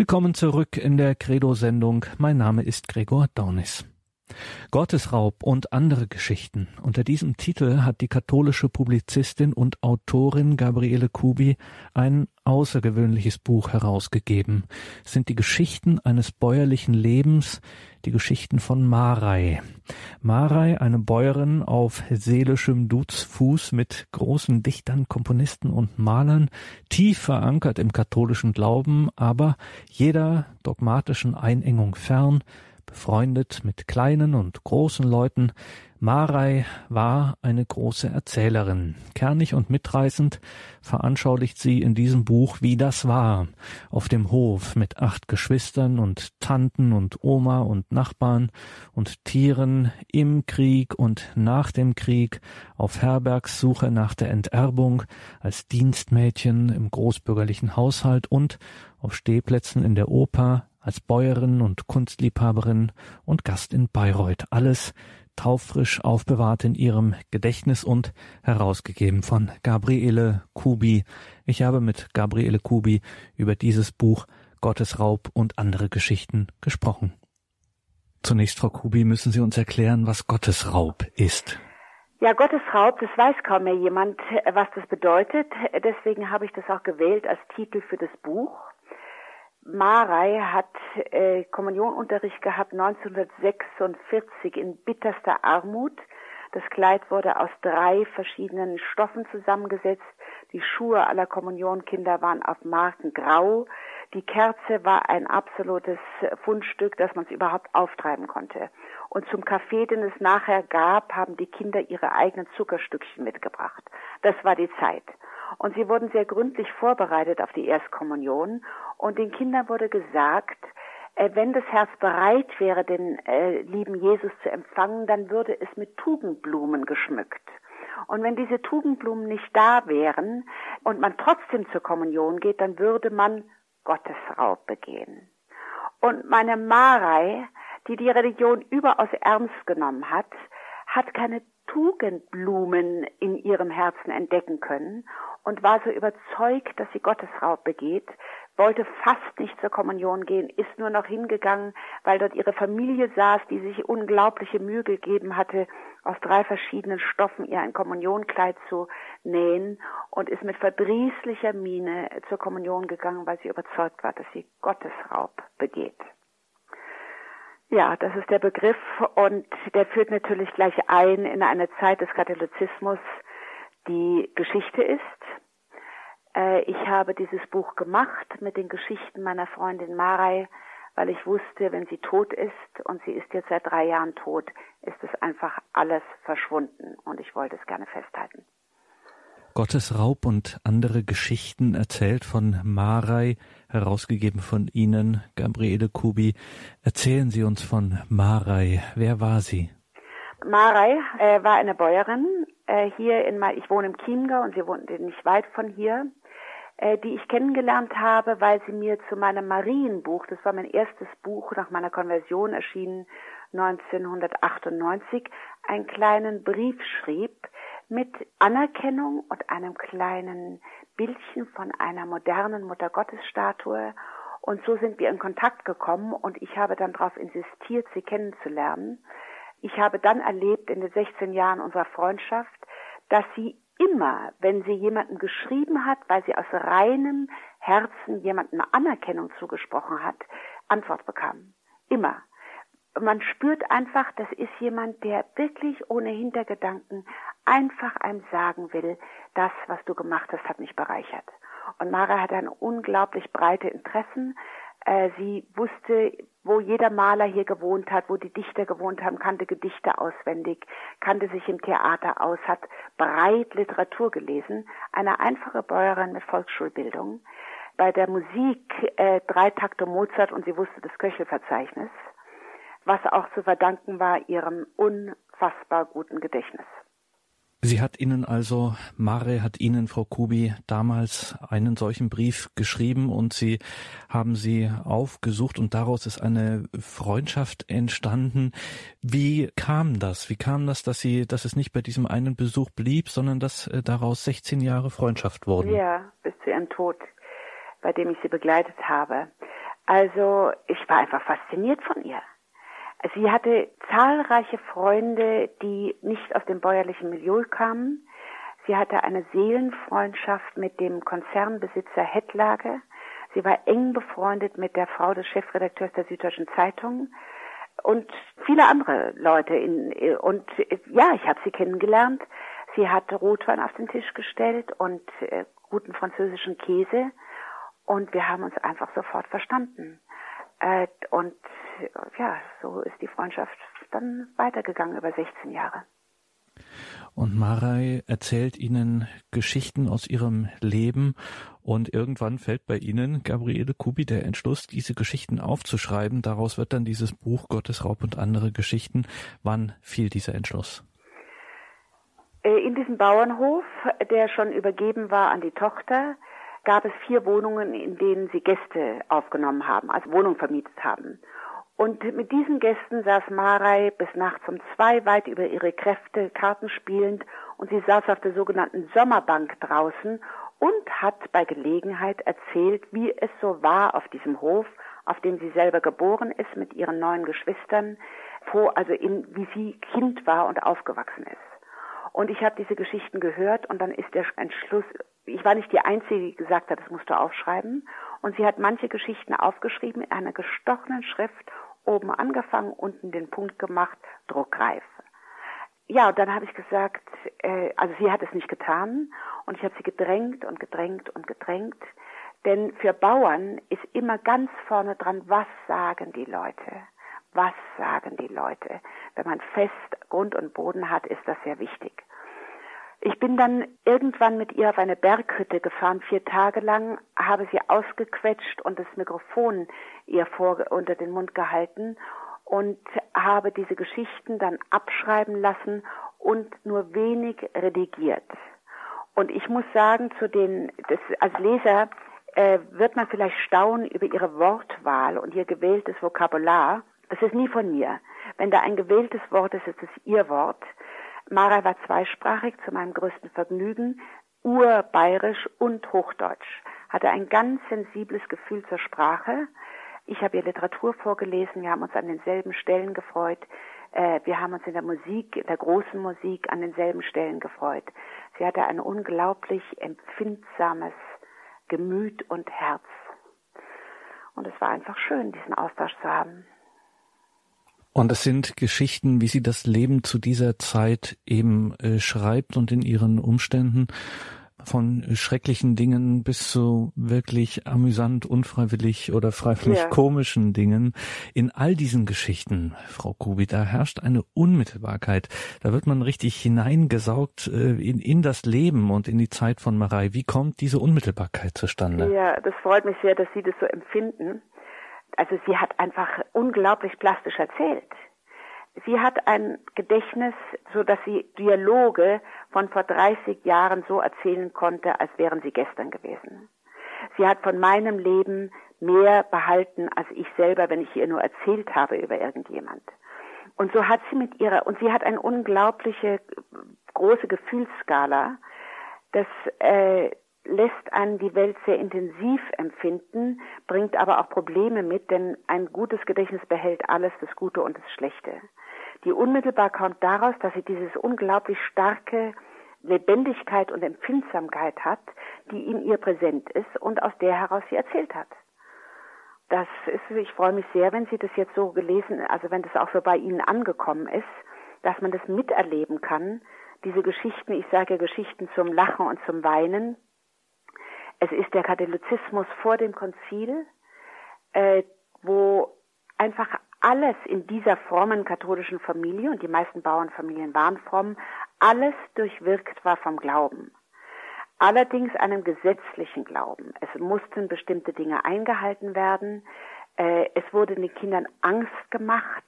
Willkommen zurück in der Credo-Sendung. Mein Name ist Gregor Dornis. Gottesraub und andere Geschichten. Unter diesem Titel hat die katholische Publizistin und Autorin Gabriele Kubi ein außergewöhnliches Buch herausgegeben. Es sind die Geschichten eines bäuerlichen Lebens, die Geschichten von Marei. Marei, eine Bäuerin auf seelischem Duzfuß mit großen Dichtern, Komponisten und Malern, tief verankert im katholischen Glauben, aber jeder dogmatischen Einengung fern, befreundet mit kleinen und großen Leuten. Marei war eine große Erzählerin. Kernig und mitreißend veranschaulicht sie in diesem Buch, wie das war, auf dem Hof mit acht Geschwistern und Tanten und Oma und Nachbarn und Tieren im Krieg und nach dem Krieg, auf Herbergssuche nach der Enterbung, als Dienstmädchen im großbürgerlichen Haushalt und auf Stehplätzen in der Oper, als Bäuerin und Kunstliebhaberin und Gast in Bayreuth. Alles taufrisch aufbewahrt in ihrem Gedächtnis und herausgegeben von Gabriele Kubi. Ich habe mit Gabriele Kubi über dieses Buch Gottesraub und andere Geschichten gesprochen. Zunächst, Frau Kubi, müssen Sie uns erklären, was Gottesraub ist. Ja, Gottesraub, das weiß kaum mehr jemand, was das bedeutet. Deswegen habe ich das auch gewählt als Titel für das Buch. Marei hat äh, Kommunionunterricht gehabt 1946 in bitterster Armut. Das Kleid wurde aus drei verschiedenen Stoffen zusammengesetzt. Die Schuhe aller Kommunionkinder waren auf Marken grau. Die Kerze war ein absolutes Fundstück, dass man es überhaupt auftreiben konnte. Und zum Kaffee, den es nachher gab, haben die Kinder ihre eigenen Zuckerstückchen mitgebracht. Das war die Zeit. Und sie wurden sehr gründlich vorbereitet auf die Erstkommunion. Und den Kindern wurde gesagt, äh, wenn das Herz bereit wäre, den äh, lieben Jesus zu empfangen, dann würde es mit Tugendblumen geschmückt. Und wenn diese Tugendblumen nicht da wären und man trotzdem zur Kommunion geht, dann würde man Gottesraub begehen. Und meine Marei, die die Religion überaus ernst genommen hat, hat keine Tugendblumen in ihrem Herzen entdecken können und war so überzeugt, dass sie Gottesraub begeht, wollte fast nicht zur Kommunion gehen, ist nur noch hingegangen, weil dort ihre Familie saß, die sich unglaubliche Mühe gegeben hatte, aus drei verschiedenen Stoffen ihr ein Kommunionkleid zu nähen und ist mit verdrießlicher Miene zur Kommunion gegangen, weil sie überzeugt war, dass sie Gottesraub begeht. Ja, das ist der Begriff und der führt natürlich gleich ein in eine Zeit des Katholizismus, die Geschichte ist. Äh, ich habe dieses Buch gemacht mit den Geschichten meiner Freundin Marei, weil ich wusste, wenn sie tot ist und sie ist jetzt seit drei Jahren tot, ist es einfach alles verschwunden und ich wollte es gerne festhalten. Gottesraub und andere Geschichten erzählt von Marei, herausgegeben von Ihnen, Gabriele Kubi. Erzählen Sie uns von Marei. Wer war sie? Marei äh, war eine Bäuerin äh, hier in ich wohne im Chiemgau und sie wohnte nicht weit von hier, äh, die ich kennengelernt habe, weil sie mir zu meinem Marienbuch, das war mein erstes Buch nach meiner Konversion erschienen 1998, einen kleinen Brief schrieb mit Anerkennung und einem kleinen Bildchen von einer modernen Muttergottesstatue. Und so sind wir in Kontakt gekommen und ich habe dann darauf insistiert, sie kennenzulernen. Ich habe dann erlebt in den 16 Jahren unserer Freundschaft, dass sie immer, wenn sie jemanden geschrieben hat, weil sie aus reinem Herzen jemandem Anerkennung zugesprochen hat, Antwort bekam. Immer. Man spürt einfach, das ist jemand, der wirklich ohne Hintergedanken einfach einem sagen will, das, was du gemacht hast, hat mich bereichert. Und Mara hat eine unglaublich breite Interessen. Äh, sie wusste, wo jeder Maler hier gewohnt hat, wo die Dichter gewohnt haben, kannte Gedichte auswendig, kannte sich im Theater aus, hat breit Literatur gelesen. Eine einfache Bäuerin mit Volksschulbildung. Bei der Musik äh, drei Takte Mozart und sie wusste das Köchelverzeichnis, was auch zu verdanken war ihrem unfassbar guten Gedächtnis. Sie hat Ihnen also, Mare hat Ihnen, Frau Kubi, damals einen solchen Brief geschrieben und Sie haben sie aufgesucht und daraus ist eine Freundschaft entstanden. Wie kam das? Wie kam das, dass Sie, dass es nicht bei diesem einen Besuch blieb, sondern dass äh, daraus 16 Jahre Freundschaft wurden? Ja, bis zu ihrem Tod, bei dem ich sie begleitet habe. Also ich war einfach fasziniert von ihr. Sie hatte zahlreiche Freunde, die nicht aus dem bäuerlichen Milieu kamen. Sie hatte eine Seelenfreundschaft mit dem Konzernbesitzer Hettlage. Sie war eng befreundet mit der Frau des Chefredakteurs der Süddeutschen Zeitung und viele andere Leute. In, und ja, ich habe sie kennengelernt. Sie hat Rotwein auf den Tisch gestellt und äh, guten französischen Käse und wir haben uns einfach sofort verstanden. Äh, und ja, so ist die Freundschaft dann weitergegangen über 16 Jahre. Und Marei erzählt ihnen Geschichten aus ihrem Leben und irgendwann fällt bei ihnen, Gabriele Kubi, der Entschluss, diese Geschichten aufzuschreiben. Daraus wird dann dieses Buch Gottes Raub und andere Geschichten. Wann fiel dieser Entschluss? Äh, in diesem Bauernhof, der schon übergeben war an die Tochter, gab es vier Wohnungen, in denen sie Gäste aufgenommen haben, also Wohnung vermietet haben. Und mit diesen Gästen saß Marei bis nachts um zwei weit über ihre Kräfte Karten spielend und sie saß auf der sogenannten Sommerbank draußen und hat bei Gelegenheit erzählt, wie es so war auf diesem Hof, auf dem sie selber geboren ist mit ihren neun Geschwistern, wo, also in, wie sie Kind war und aufgewachsen ist. Und ich habe diese Geschichten gehört und dann ist der Entschluss ich war nicht die Einzige, die gesagt hat, das musst du aufschreiben. Und sie hat manche Geschichten aufgeschrieben in einer gestochenen Schrift, oben angefangen, unten den Punkt gemacht, druckreif. Ja, und dann habe ich gesagt, äh, also sie hat es nicht getan und ich habe sie gedrängt und gedrängt und gedrängt. Denn für Bauern ist immer ganz vorne dran, was sagen die Leute? Was sagen die Leute? Wenn man fest Grund und Boden hat, ist das sehr wichtig. Ich bin dann irgendwann mit ihr auf eine Berghütte gefahren, vier Tage lang, habe sie ausgequetscht und das Mikrofon ihr vor, unter den Mund gehalten und habe diese Geschichten dann abschreiben lassen und nur wenig redigiert. Und ich muss sagen, zu den, das, als Leser äh, wird man vielleicht staunen über ihre Wortwahl und ihr gewähltes Vokabular. Das ist nie von mir. Wenn da ein gewähltes Wort ist, ist es ihr Wort. Mara war zweisprachig zu meinem größten Vergnügen, urbayerisch und hochdeutsch, hatte ein ganz sensibles Gefühl zur Sprache. Ich habe ihr Literatur vorgelesen, wir haben uns an denselben Stellen gefreut. Äh, wir haben uns in der Musik, in der großen Musik an denselben Stellen gefreut. Sie hatte ein unglaublich empfindsames Gemüt und Herz. Und es war einfach schön, diesen Austausch zu haben. Und es sind Geschichten, wie sie das Leben zu dieser Zeit eben äh, schreibt und in ihren Umständen von schrecklichen Dingen bis zu wirklich amüsant, unfreiwillig oder freiwillig ja. komischen Dingen. In all diesen Geschichten, Frau Kubi, da herrscht eine Unmittelbarkeit. Da wird man richtig hineingesaugt äh, in, in das Leben und in die Zeit von Marei. Wie kommt diese Unmittelbarkeit zustande? Ja, das freut mich sehr, dass Sie das so empfinden also sie hat einfach unglaublich plastisch erzählt. Sie hat ein Gedächtnis, so dass sie Dialoge von vor 30 Jahren so erzählen konnte, als wären sie gestern gewesen. Sie hat von meinem Leben mehr behalten als ich selber, wenn ich ihr nur erzählt habe über irgendjemand. Und so hat sie mit ihrer, und sie hat eine unglaubliche große Gefühlsskala, dass äh, lässt einen die Welt sehr intensiv empfinden, bringt aber auch Probleme mit, denn ein gutes Gedächtnis behält alles, das Gute und das Schlechte. Die unmittelbar kommt daraus, dass sie dieses unglaublich starke Lebendigkeit und Empfindsamkeit hat, die in ihr präsent ist und aus der heraus sie erzählt hat. Das ist, ich freue mich sehr, wenn Sie das jetzt so gelesen, also wenn das auch so bei Ihnen angekommen ist, dass man das miterleben kann. Diese Geschichten, ich sage Geschichten zum Lachen und zum Weinen, es ist der Katholizismus vor dem Konzil, äh, wo einfach alles in dieser frommen katholischen Familie, und die meisten Bauernfamilien waren fromm, alles durchwirkt war vom Glauben. Allerdings einem gesetzlichen Glauben. Es mussten bestimmte Dinge eingehalten werden. Äh, es wurde den Kindern Angst gemacht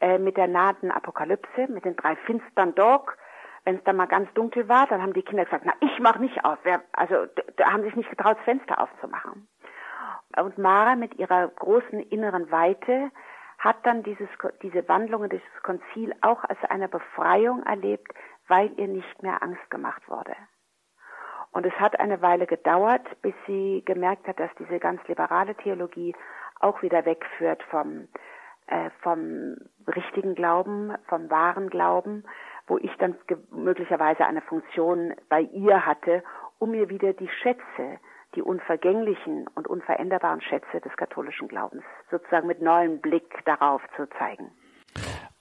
äh, mit der nahenden Apokalypse, mit den drei finstern Dog, wenn es dann mal ganz dunkel war, dann haben die Kinder gesagt, na, ich mach nicht auf. Also da haben sich nicht getraut, das Fenster aufzumachen. Und Mara mit ihrer großen inneren Weite hat dann dieses, diese Wandlungen, dieses Konzil auch als eine Befreiung erlebt, weil ihr nicht mehr Angst gemacht wurde. Und es hat eine Weile gedauert, bis sie gemerkt hat, dass diese ganz liberale Theologie auch wieder wegführt vom, äh, vom richtigen Glauben, vom wahren Glauben, wo ich dann möglicherweise eine Funktion bei ihr hatte, um mir wieder die Schätze, die unvergänglichen und unveränderbaren Schätze des katholischen Glaubens sozusagen mit neuem Blick darauf zu zeigen.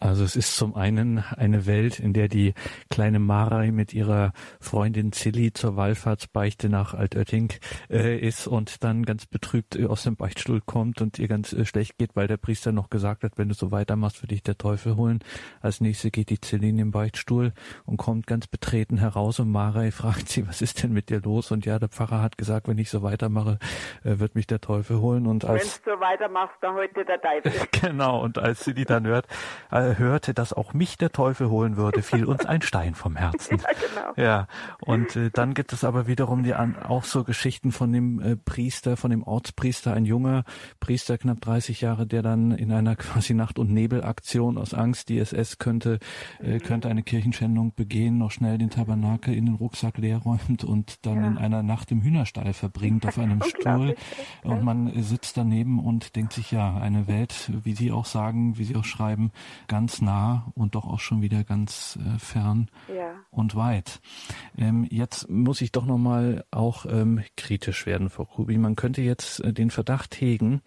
Also es ist zum einen eine Welt, in der die kleine Marei mit ihrer Freundin Zilli zur Wallfahrtsbeichte nach Altötting äh, ist und dann ganz betrübt äh, aus dem Beichtstuhl kommt und ihr ganz äh, schlecht geht, weil der Priester noch gesagt hat, wenn du so weitermachst, wird dich der Teufel holen. Als nächste geht die Zilli in den Beichtstuhl und kommt ganz betreten heraus und Marei fragt sie, was ist denn mit dir los? Und ja, der Pfarrer hat gesagt, wenn ich so weitermache, äh, wird mich der Teufel holen. Und als wenn du so weitermachst, dann dir der Teufel. genau. Und als die dann hört, äh, hörte, dass auch mich der Teufel holen würde, fiel uns ein Stein vom Herzen. ja, genau. Ja, und äh, dann gibt es aber wiederum die an, auch so Geschichten von dem äh, Priester, von dem Ortspriester, ein junger Priester, knapp 30 Jahre, der dann in einer quasi Nacht- und Nebelaktion aus Angst, die SS könnte, äh, könnte eine Kirchenschändung begehen, noch schnell den Tabernakel in den Rucksack leer räumt und dann ja. in einer Nacht im Hühnerstall verbringt auf einem Stuhl. Und man sitzt daneben und denkt sich, ja, eine Welt, wie Sie auch sagen, wie Sie auch schreiben, ganz nah und doch auch schon wieder ganz äh, fern ja. und weit. Ähm, jetzt muss ich doch nochmal auch ähm, kritisch werden, Frau Kubi. Man könnte jetzt äh, den Verdacht hegen,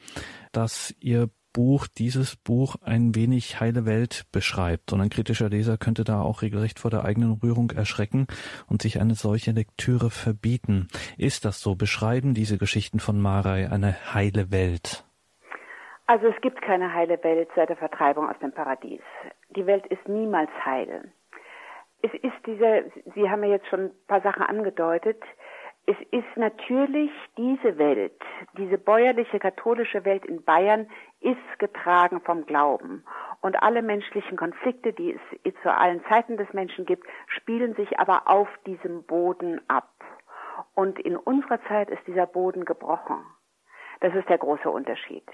dass Ihr Buch, dieses Buch ein wenig heile Welt beschreibt. Und ein kritischer Leser könnte da auch regelrecht vor der eigenen Rührung erschrecken und sich eine solche Lektüre verbieten. Ist das so? Beschreiben diese Geschichten von Marei eine heile Welt? Also es gibt keine heile Welt seit der Vertreibung aus dem Paradies. Die Welt ist niemals heil. Es ist diese, Sie haben ja jetzt schon ein paar Sachen angedeutet, es ist natürlich diese Welt, diese bäuerliche katholische Welt in Bayern ist getragen vom Glauben. Und alle menschlichen Konflikte, die es zu allen Zeiten des Menschen gibt, spielen sich aber auf diesem Boden ab. Und in unserer Zeit ist dieser Boden gebrochen. Das ist der große Unterschied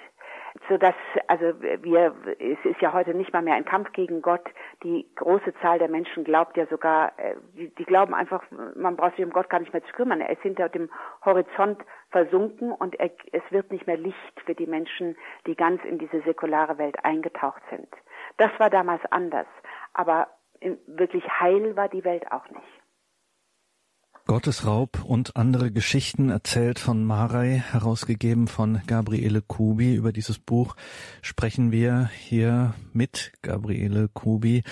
so dass also wir es ist ja heute nicht mal mehr ein Kampf gegen Gott. Die große Zahl der Menschen glaubt ja sogar, äh, die, die glauben einfach, man braucht sich um Gott gar nicht mehr zu kümmern. Er ist hinter dem Horizont versunken und er, es wird nicht mehr Licht für die Menschen, die ganz in diese säkulare Welt eingetaucht sind. Das war damals anders, aber wirklich heil war die Welt auch nicht. Gottesraub und andere Geschichten erzählt von Marei, herausgegeben von Gabriele Kubi. Über dieses Buch sprechen wir hier mit Gabriele Kubi.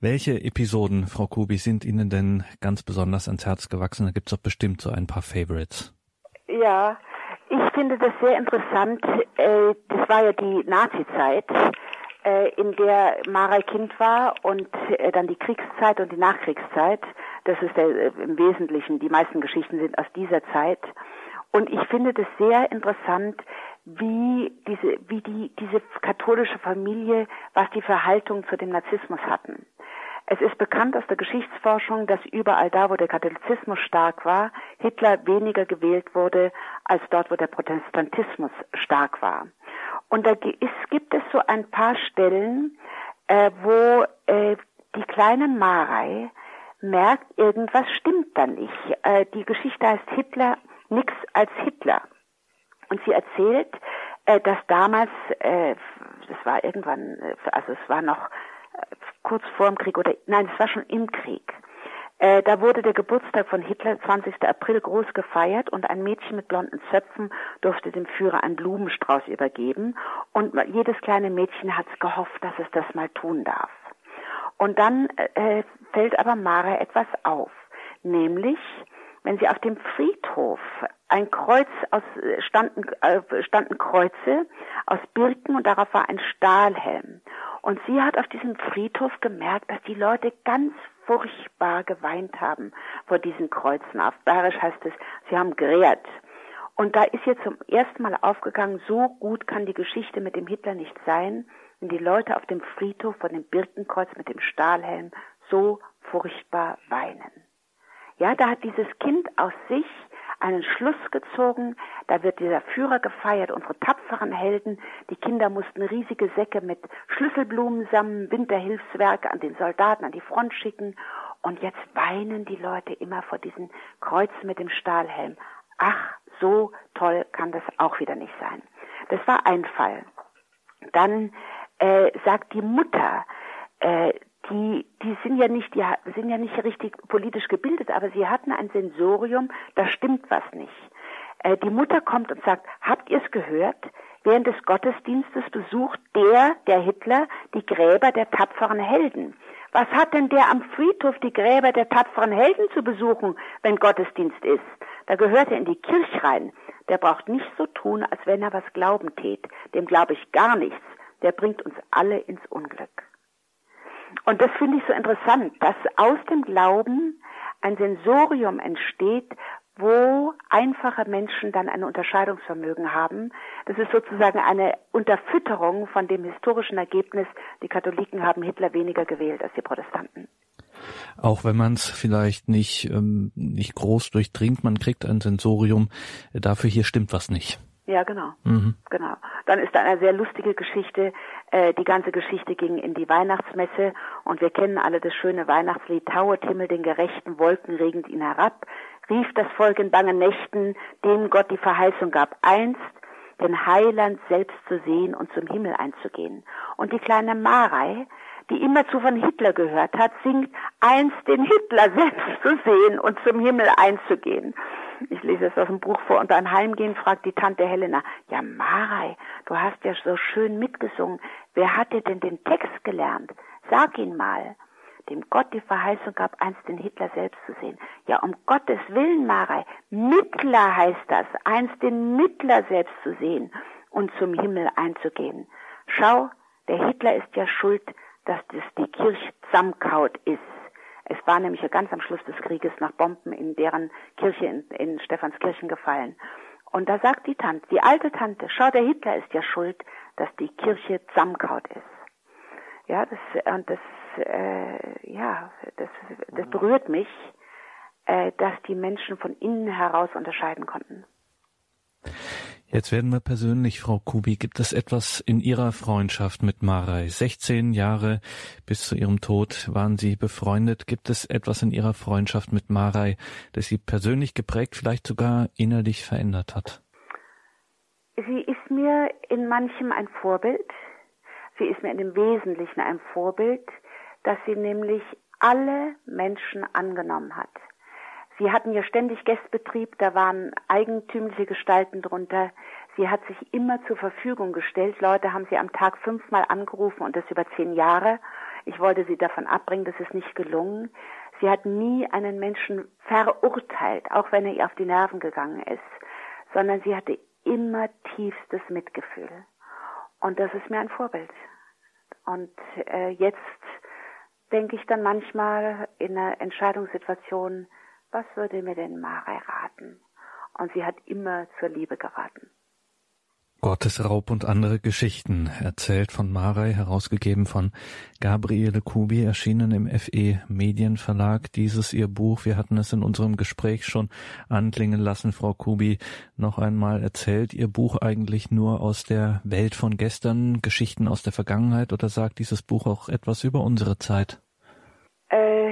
Welche Episoden, Frau Kubi, sind Ihnen denn ganz besonders ans Herz gewachsen? Da gibt es doch bestimmt so ein paar Favorites. Ja, ich finde das sehr interessant. Äh, das war ja die Nazi-Zeit äh, in der Marei Kind war und äh, dann die Kriegszeit und die Nachkriegszeit. Das ist der, äh, im Wesentlichen, die meisten Geschichten sind aus dieser Zeit. Und ich finde das sehr interessant, wie diese, wie die, diese katholische Familie, was die Verhaltung zu dem Narzissmus hatten. Es ist bekannt aus der Geschichtsforschung, dass überall da, wo der Katholizismus stark war, Hitler weniger gewählt wurde als dort, wo der Protestantismus stark war. Und da ist, gibt es so ein paar Stellen, äh, wo äh, die kleine Marei merkt, irgendwas stimmt da nicht. Äh, die Geschichte heißt Hitler nix als Hitler. Und sie erzählt, äh, dass damals, äh, das war irgendwann, äh, also es war noch äh, kurz vor dem Krieg oder nein, es war schon im Krieg. Äh, da wurde der Geburtstag von Hitler, 20. April, groß gefeiert und ein Mädchen mit blonden Zöpfen durfte dem Führer einen Blumenstrauß übergeben und jedes kleine Mädchen hat gehofft, dass es das mal tun darf. Und dann äh, fällt aber Mara etwas auf, nämlich wenn sie auf dem Friedhof ein Kreuz aus standen, äh, standen Kreuze aus Birken und darauf war ein Stahlhelm. Und sie hat auf diesem Friedhof gemerkt, dass die Leute ganz furchtbar geweint haben vor diesen Kreuzen. Auf Bayerisch heißt es, sie haben gerät. Und da ist ihr zum ersten Mal aufgegangen, so gut kann die Geschichte mit dem Hitler nicht sein, wenn die Leute auf dem Friedhof vor dem Birkenkreuz mit dem Stahlhelm so furchtbar weinen. Ja, da hat dieses Kind aus sich einen Schluss gezogen, da wird dieser Führer gefeiert, unsere tapferen Helden, die Kinder mussten riesige Säcke mit Schlüsselblumen sammeln, Winterhilfswerke an den Soldaten an die Front schicken und jetzt weinen die Leute immer vor diesen Kreuzen mit dem Stahlhelm. Ach, so toll kann das auch wieder nicht sein. Das war ein Fall. Dann äh, sagt die Mutter, äh, die, die sind ja nicht, die sind ja nicht richtig politisch gebildet, aber sie hatten ein Sensorium, da stimmt was nicht. Äh, die Mutter kommt und sagt, habt ihr es gehört? Während des Gottesdienstes besucht der, der Hitler, die Gräber der tapferen Helden. Was hat denn der am Friedhof die Gräber der tapferen Helden zu besuchen, wenn Gottesdienst ist? Da gehört er in die Kirche rein. Der braucht nicht so tun, als wenn er was glauben tät. Dem glaube ich gar nichts. Der bringt uns alle ins Unglück. Und das finde ich so interessant, dass aus dem Glauben ein Sensorium entsteht, wo einfache Menschen dann ein Unterscheidungsvermögen haben. Das ist sozusagen eine Unterfütterung von dem historischen Ergebnis, die Katholiken haben Hitler weniger gewählt als die Protestanten. Auch wenn man es vielleicht nicht, ähm, nicht groß durchdringt, man kriegt ein Sensorium, dafür hier stimmt was nicht. Ja, genau. Mhm. Genau. Dann ist da eine sehr lustige Geschichte. Äh, die ganze Geschichte ging in die Weihnachtsmesse und wir kennen alle das schöne Weihnachtslied Tauet Himmel den gerechten Wolken regend ihn herab, rief das Volk in bangen Nächten, denen Gott die Verheißung gab, einst den Heiland selbst zu sehen und zum Himmel einzugehen. Und die kleine Marei, die immerzu von Hitler gehört hat, singt einst den Hitler selbst zu sehen und zum Himmel einzugehen. Ich lese es aus dem Buch vor und beim Heimgehen fragt die Tante Helena, ja Marei, du hast ja so schön mitgesungen. Wer hat dir denn den Text gelernt? Sag ihn mal. Dem Gott die Verheißung gab, einst den Hitler selbst zu sehen. Ja, um Gottes Willen, Marei. Mittler heißt das, einst den Mittler selbst zu sehen und zum Himmel einzugehen. Schau, der Hitler ist ja schuld, dass das die Kirche zusammenkaut ist. Es war nämlich ganz am Schluss des Krieges nach Bomben in deren Kirche in, in Stephanskirchen gefallen. Und da sagt die Tante, die alte Tante, schau, der Hitler ist ja schuld, dass die Kirche zusammenkaut ist. Ja, das, und das, äh, ja, das, das berührt mich, äh, dass die Menschen von innen heraus unterscheiden konnten. Jetzt werden wir persönlich, Frau Kubi. Gibt es etwas in Ihrer Freundschaft mit Marei? 16 Jahre bis zu ihrem Tod waren Sie befreundet. Gibt es etwas in Ihrer Freundschaft mit Marei, das Sie persönlich geprägt, vielleicht sogar innerlich verändert hat? Sie ist mir in manchem ein Vorbild. Sie ist mir in dem Wesentlichen ein Vorbild, dass sie nämlich alle Menschen angenommen hat. Sie hatten ja ständig Gästbetrieb, da waren eigentümliche Gestalten drunter. Sie hat sich immer zur Verfügung gestellt. Leute haben sie am Tag fünfmal angerufen und das über zehn Jahre. Ich wollte sie davon abbringen, das ist nicht gelungen. Sie hat nie einen Menschen verurteilt, auch wenn er ihr auf die Nerven gegangen ist, sondern sie hatte immer tiefstes Mitgefühl. Und das ist mir ein Vorbild. Und äh, jetzt denke ich dann manchmal in einer Entscheidungssituation, was würde mir denn Marei raten? Und sie hat immer zur Liebe geraten. Gottesraub und andere Geschichten, erzählt von Marei, herausgegeben von Gabriele Kubi, erschienen im FE Medienverlag. Dieses ihr Buch, wir hatten es in unserem Gespräch schon anklingen lassen, Frau Kubi, noch einmal erzählt Ihr Buch eigentlich nur aus der Welt von gestern, Geschichten aus der Vergangenheit oder sagt dieses Buch auch etwas über unsere Zeit? Äh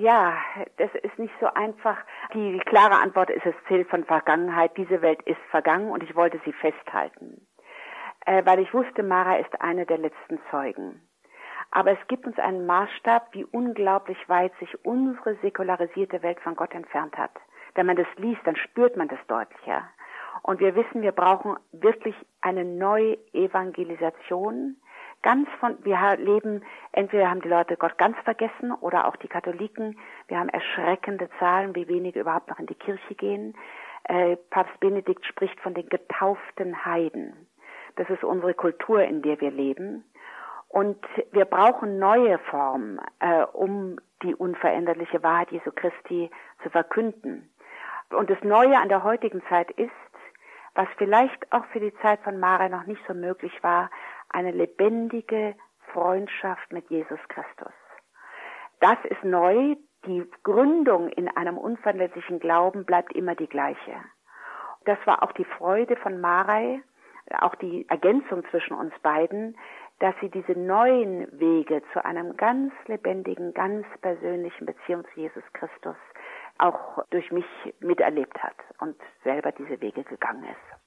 ja, das ist nicht so einfach. Die, klare Antwort ist, es zählt von Vergangenheit. Diese Welt ist vergangen und ich wollte sie festhalten. Äh, weil ich wusste, Mara ist eine der letzten Zeugen. Aber es gibt uns einen Maßstab, wie unglaublich weit sich unsere säkularisierte Welt von Gott entfernt hat. Wenn man das liest, dann spürt man das deutlicher. Und wir wissen, wir brauchen wirklich eine neue Evangelisation, ganz von, wir leben, entweder haben die Leute Gott ganz vergessen oder auch die Katholiken. Wir haben erschreckende Zahlen, wie wenige überhaupt noch in die Kirche gehen. Äh, Papst Benedikt spricht von den getauften Heiden. Das ist unsere Kultur, in der wir leben. Und wir brauchen neue Formen, äh, um die unveränderliche Wahrheit Jesu Christi zu verkünden. Und das Neue an der heutigen Zeit ist, was vielleicht auch für die Zeit von Mara noch nicht so möglich war, eine lebendige Freundschaft mit Jesus Christus. Das ist neu. Die Gründung in einem unverletzlichen Glauben bleibt immer die gleiche. Das war auch die Freude von Marei, auch die Ergänzung zwischen uns beiden, dass sie diese neuen Wege zu einem ganz lebendigen, ganz persönlichen Beziehung zu Jesus Christus auch durch mich miterlebt hat und selber diese Wege gegangen ist.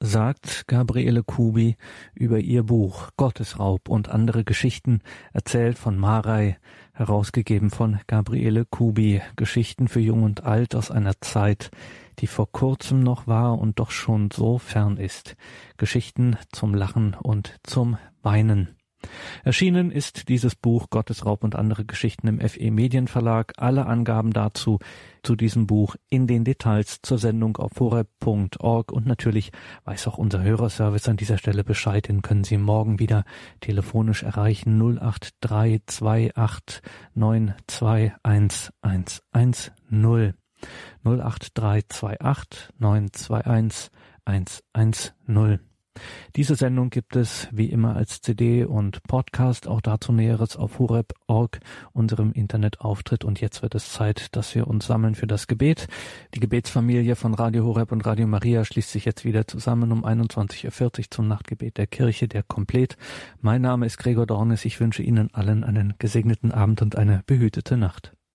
Sagt Gabriele Kubi über ihr Buch Gottesraub und andere Geschichten, erzählt von Marei, herausgegeben von Gabriele Kubi, Geschichten für Jung und Alt aus einer Zeit, die vor kurzem noch war und doch schon so fern ist. Geschichten zum Lachen und zum Weinen. Erschienen ist dieses Buch Gottesraub und andere Geschichten im FE Medienverlag. Alle Angaben dazu zu diesem Buch in den Details zur Sendung auf horeb.org und natürlich weiß auch unser Hörerservice an dieser Stelle Bescheid, den können Sie morgen wieder telefonisch erreichen. 08328 921 110 08328 921 110 diese Sendung gibt es wie immer als CD und Podcast, auch dazu Näheres auf hureb.org, unserem Internetauftritt. Und jetzt wird es Zeit, dass wir uns sammeln für das Gebet. Die Gebetsfamilie von Radio Horeb und Radio Maria schließt sich jetzt wieder zusammen um 21.40 Uhr zum Nachtgebet der Kirche, der Komplett. Mein Name ist Gregor Dornes. Ich wünsche Ihnen allen einen gesegneten Abend und eine behütete Nacht.